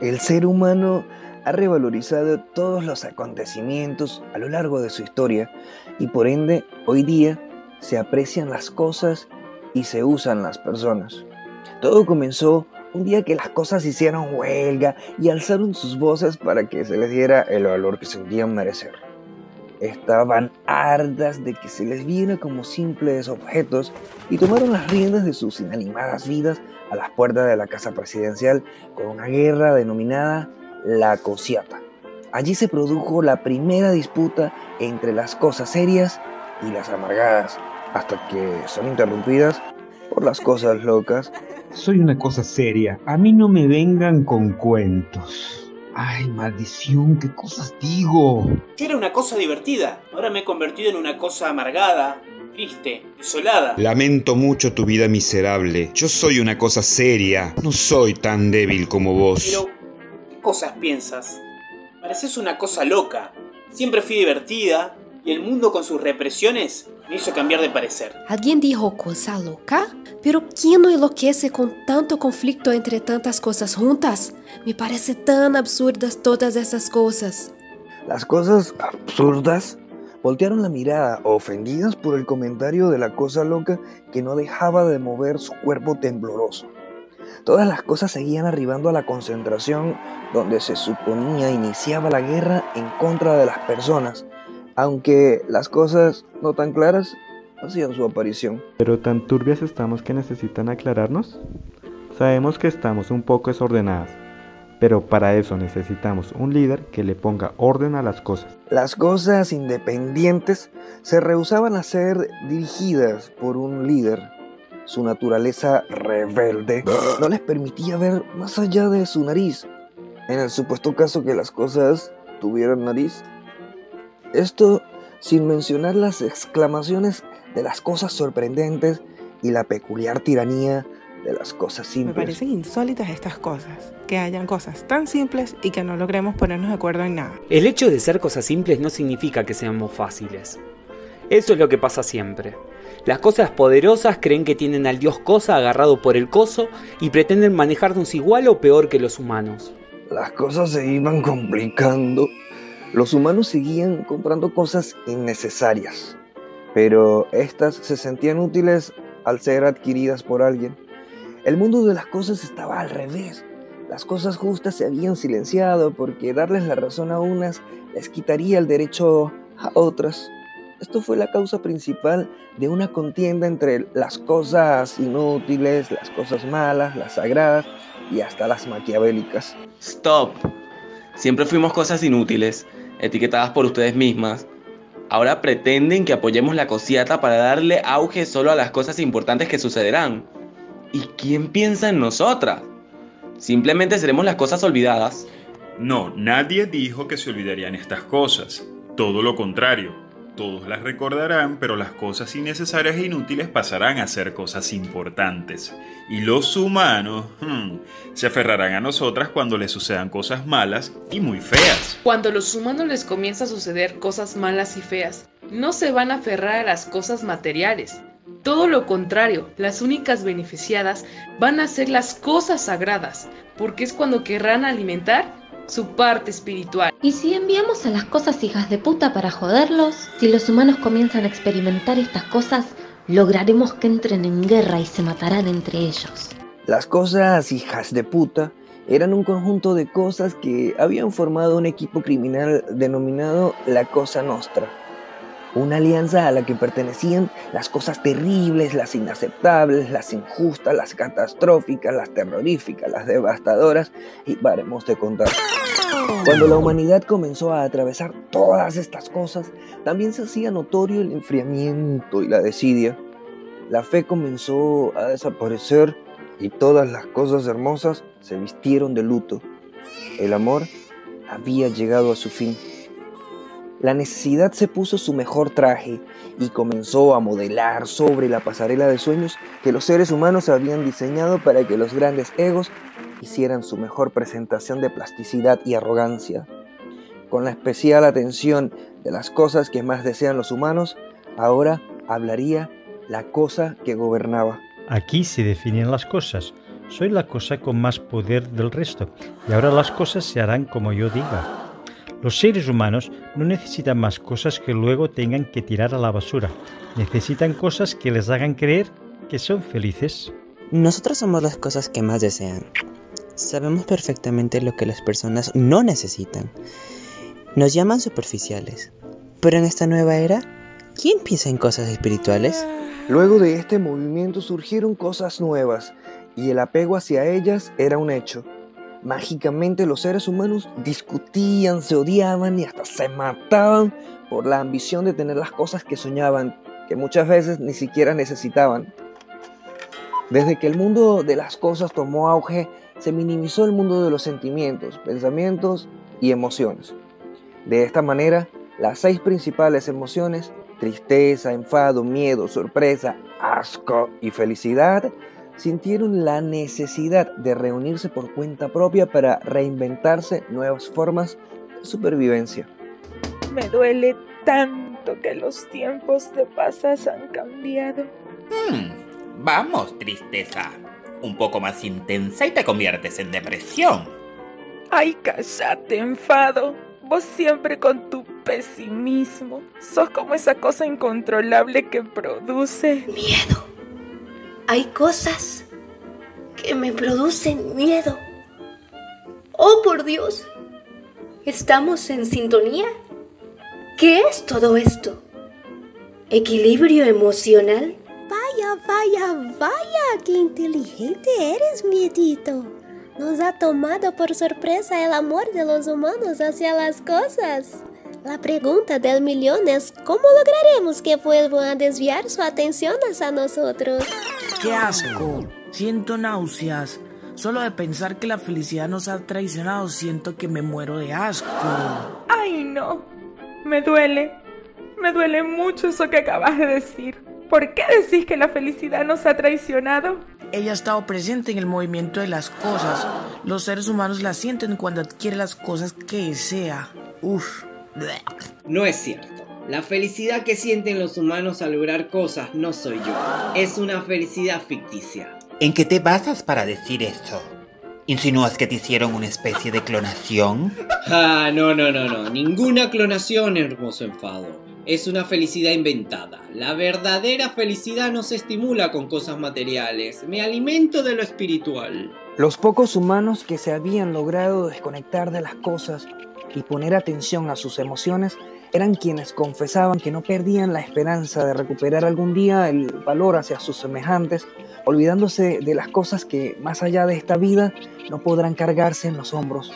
El ser humano ha revalorizado todos los acontecimientos a lo largo de su historia y por ende hoy día se aprecian las cosas y se usan las personas. Todo comenzó un día que las cosas hicieron huelga y alzaron sus voces para que se les diera el valor que sentían merecer. Estaban hartas de que se les viera como simples objetos y tomaron las riendas de sus inanimadas vidas a las puertas de la casa presidencial con una guerra denominada la Cosiata. Allí se produjo la primera disputa entre las cosas serias y las amargadas, hasta que son interrumpidas por las cosas locas. Soy una cosa seria, a mí no me vengan con cuentos. Ay, maldición, ¿qué cosas digo? Yo era una cosa divertida, ahora me he convertido en una cosa amargada, triste, desolada. Lamento mucho tu vida miserable. Yo soy una cosa seria, no soy tan débil como vos. Pero, ¿qué cosas piensas? Pareces una cosa loca. Siempre fui divertida y el mundo con sus represiones me hizo cambiar de parecer. ¿Alguien dijo cosa loca? Pero ¿quién no enloquece con tanto conflicto entre tantas cosas juntas? Me parece tan absurdas todas esas cosas. Las cosas absurdas voltearon la mirada, ofendidas por el comentario de la cosa loca que no dejaba de mover su cuerpo tembloroso. Todas las cosas seguían arribando a la concentración donde se suponía iniciaba la guerra en contra de las personas, aunque las cosas no tan claras hacían su aparición. Pero tan turbias estamos que necesitan aclararnos. Sabemos que estamos un poco desordenadas, pero para eso necesitamos un líder que le ponga orden a las cosas. Las cosas independientes se rehusaban a ser dirigidas por un líder. Su naturaleza rebelde no les permitía ver más allá de su nariz. En el supuesto caso que las cosas tuvieran nariz. Esto sin mencionar las exclamaciones de las cosas sorprendentes y la peculiar tiranía de las cosas simples. Me parecen insólitas estas cosas, que hayan cosas tan simples y que no logremos ponernos de acuerdo en nada. El hecho de ser cosas simples no significa que seamos fáciles. Eso es lo que pasa siempre. Las cosas poderosas creen que tienen al dios cosa agarrado por el coso y pretenden manejarnos igual o peor que los humanos. Las cosas se iban complicando. Los humanos seguían comprando cosas innecesarias, pero estas se sentían útiles al ser adquiridas por alguien. El mundo de las cosas estaba al revés. Las cosas justas se habían silenciado porque darles la razón a unas les quitaría el derecho a otras. Esto fue la causa principal de una contienda entre las cosas inútiles, las cosas malas, las sagradas y hasta las maquiavélicas. Stop. Siempre fuimos cosas inútiles, etiquetadas por ustedes mismas. Ahora pretenden que apoyemos la cosiata para darle auge solo a las cosas importantes que sucederán. ¿Y quién piensa en nosotras? Simplemente seremos las cosas olvidadas. No, nadie dijo que se olvidarían estas cosas. Todo lo contrario. Todos las recordarán, pero las cosas innecesarias e inútiles pasarán a ser cosas importantes. Y los humanos hmm, se aferrarán a nosotras cuando les sucedan cosas malas y muy feas. Cuando los humanos les comienza a suceder cosas malas y feas, no se van a aferrar a las cosas materiales. Todo lo contrario, las únicas beneficiadas van a ser las cosas sagradas, porque es cuando querrán alimentar su parte espiritual. ¿Y si enviamos a las cosas hijas de puta para joderlos? Si los humanos comienzan a experimentar estas cosas, lograremos que entren en guerra y se matarán entre ellos. Las cosas hijas de puta eran un conjunto de cosas que habían formado un equipo criminal denominado la Cosa Nostra. Una alianza a la que pertenecían las cosas terribles, las inaceptables, las injustas, las catastróficas, las terroríficas, las devastadoras y paremos de contar. Cuando la humanidad comenzó a atravesar todas estas cosas, también se hacía notorio el enfriamiento y la desidia. La fe comenzó a desaparecer y todas las cosas hermosas se vistieron de luto. El amor había llegado a su fin. La necesidad se puso su mejor traje y comenzó a modelar sobre la pasarela de sueños que los seres humanos habían diseñado para que los grandes egos hicieran su mejor presentación de plasticidad y arrogancia. Con la especial atención de las cosas que más desean los humanos, ahora hablaría la cosa que gobernaba. Aquí se definen las cosas, soy la cosa con más poder del resto y ahora las cosas se harán como yo diga. Los seres humanos no necesitan más cosas que luego tengan que tirar a la basura. Necesitan cosas que les hagan creer que son felices. Nosotros somos las cosas que más desean. Sabemos perfectamente lo que las personas no necesitan. Nos llaman superficiales. Pero en esta nueva era, ¿quién piensa en cosas espirituales? Luego de este movimiento surgieron cosas nuevas y el apego hacia ellas era un hecho. Mágicamente los seres humanos discutían, se odiaban y hasta se mataban por la ambición de tener las cosas que soñaban, que muchas veces ni siquiera necesitaban. Desde que el mundo de las cosas tomó auge, se minimizó el mundo de los sentimientos, pensamientos y emociones. De esta manera, las seis principales emociones, tristeza, enfado, miedo, sorpresa, asco y felicidad, sintieron la necesidad de reunirse por cuenta propia para reinventarse nuevas formas de supervivencia. Me duele tanto que los tiempos de pasas han cambiado. Hmm. Vamos, tristeza. Un poco más intensa y te conviertes en depresión. Ay, cállate, enfado. Vos siempre con tu pesimismo. Sos como esa cosa incontrolable que produce miedo. Hay cosas que me producen miedo. Oh, por Dios. ¿Estamos en sintonía? ¿Qué es todo esto? ¿Equilibrio emocional? Vaya, vaya, qué inteligente eres, miedito. Nos ha tomado por sorpresa el amor de los humanos hacia las cosas. La pregunta del millón es cómo lograremos que vuelvan a desviar su atención hacia nosotros. ¡Qué asco! Siento náuseas. Solo de pensar que la felicidad nos ha traicionado siento que me muero de asco. ¡Ay no! Me duele. Me duele mucho eso que acabas de decir. ¿Por qué decís que la felicidad nos ha traicionado? Ella ha estado presente en el movimiento de las cosas. Los seres humanos la sienten cuando adquiere las cosas que desea. Uf. No es cierto. La felicidad que sienten los humanos al lograr cosas no soy yo. Es una felicidad ficticia. ¿En qué te basas para decir esto? ¿Insinúas que te hicieron una especie de clonación? Ah, no, no, no, no. Ninguna clonación, hermoso enfado es una felicidad inventada. La verdadera felicidad no se estimula con cosas materiales. Me alimento de lo espiritual. Los pocos humanos que se habían logrado desconectar de las cosas y poner atención a sus emociones eran quienes confesaban que no perdían la esperanza de recuperar algún día el valor hacia sus semejantes, olvidándose de las cosas que más allá de esta vida no podrán cargarse en los hombros.